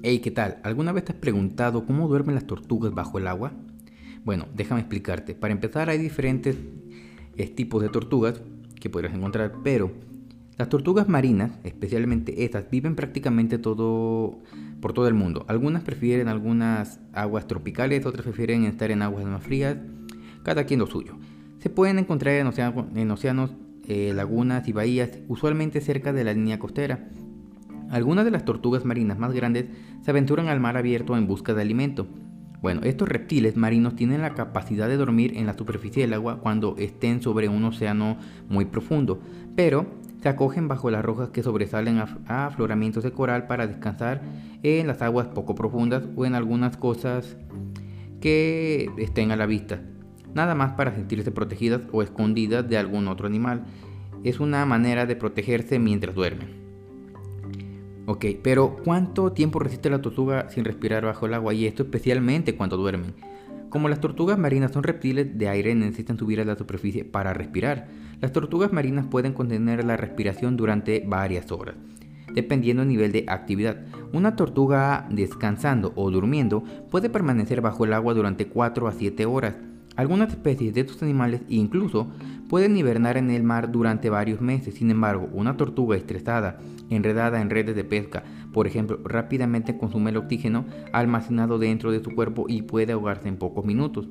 Hey, ¿qué tal? ¿Alguna vez te has preguntado cómo duermen las tortugas bajo el agua? Bueno, déjame explicarte. Para empezar, hay diferentes eh, tipos de tortugas que podrás encontrar, pero las tortugas marinas, especialmente estas, viven prácticamente todo por todo el mundo. Algunas prefieren algunas aguas tropicales, otras prefieren estar en aguas más frías, cada quien lo suyo. Se pueden encontrar en, océanos, eh, lagunas y bahías, usualmente cerca de la línea costera. Algunas de las tortugas marinas más grandes se aventuran al mar abierto en busca de alimento. Bueno, estos reptiles marinos tienen la capacidad de dormir en la superficie del agua cuando estén sobre un océano muy profundo, pero se acogen bajo las rojas que sobresalen a, afloramientos de coral para descansar en las aguas poco profundas o en algunas cosas que estén a la vista. Nada más para sentirse protegidas o escondidas de algún otro animal. Es una manera de protegerse mientras duermen. Ok, pero ¿cuánto tiempo resiste la tortuga sin respirar bajo el agua? Y esto especialmente cuando duermen. Como las tortugas marinas son reptiles de aire, necesitan subir a la superficie para respirar. Las tortugas marinas pueden contener la respiración durante varias horas, dependiendo del nivel de actividad. Una tortuga descansando o durmiendo puede permanecer bajo el agua durante 4 a 7 horas. Algunas especies de estos animales incluso pueden hibernar en el mar durante varios meses. Sin embargo, una tortuga estresada, enredada en redes de pesca, por ejemplo, rápidamente consume el oxígeno almacenado dentro de su cuerpo y puede ahogarse en pocos minutos.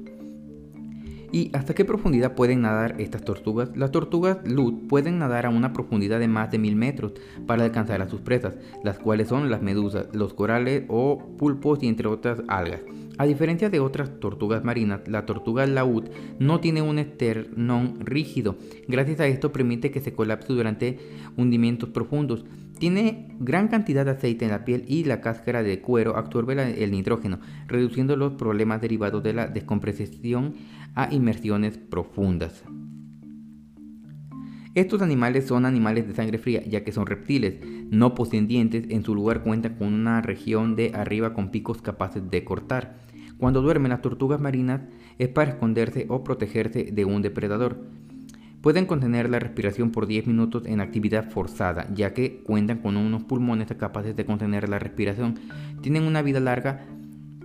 ¿Y hasta qué profundidad pueden nadar estas tortugas? Las tortugas Lut pueden nadar a una profundidad de más de mil metros para alcanzar a sus presas, las cuales son las medusas, los corales o pulpos y entre otras algas. A diferencia de otras tortugas marinas, la tortuga laúd no tiene un esternón rígido. Gracias a esto permite que se colapse durante hundimientos profundos. Tiene gran cantidad de aceite en la piel y la cáscara de cuero absorbe el nitrógeno, reduciendo los problemas derivados de la descompresión a inmersiones profundas. Estos animales son animales de sangre fría, ya que son reptiles, no poseen dientes, en su lugar cuentan con una región de arriba con picos capaces de cortar. Cuando duermen las tortugas marinas es para esconderse o protegerse de un depredador. Pueden contener la respiración por 10 minutos en actividad forzada, ya que cuentan con unos pulmones capaces de contener la respiración. Tienen una vida larga,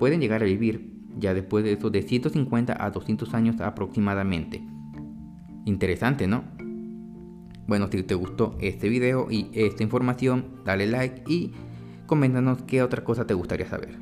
pueden llegar a vivir ya después de eso de 150 a 200 años aproximadamente. Interesante, ¿no? Bueno, si te gustó este video y esta información, dale like y coméntanos qué otra cosa te gustaría saber.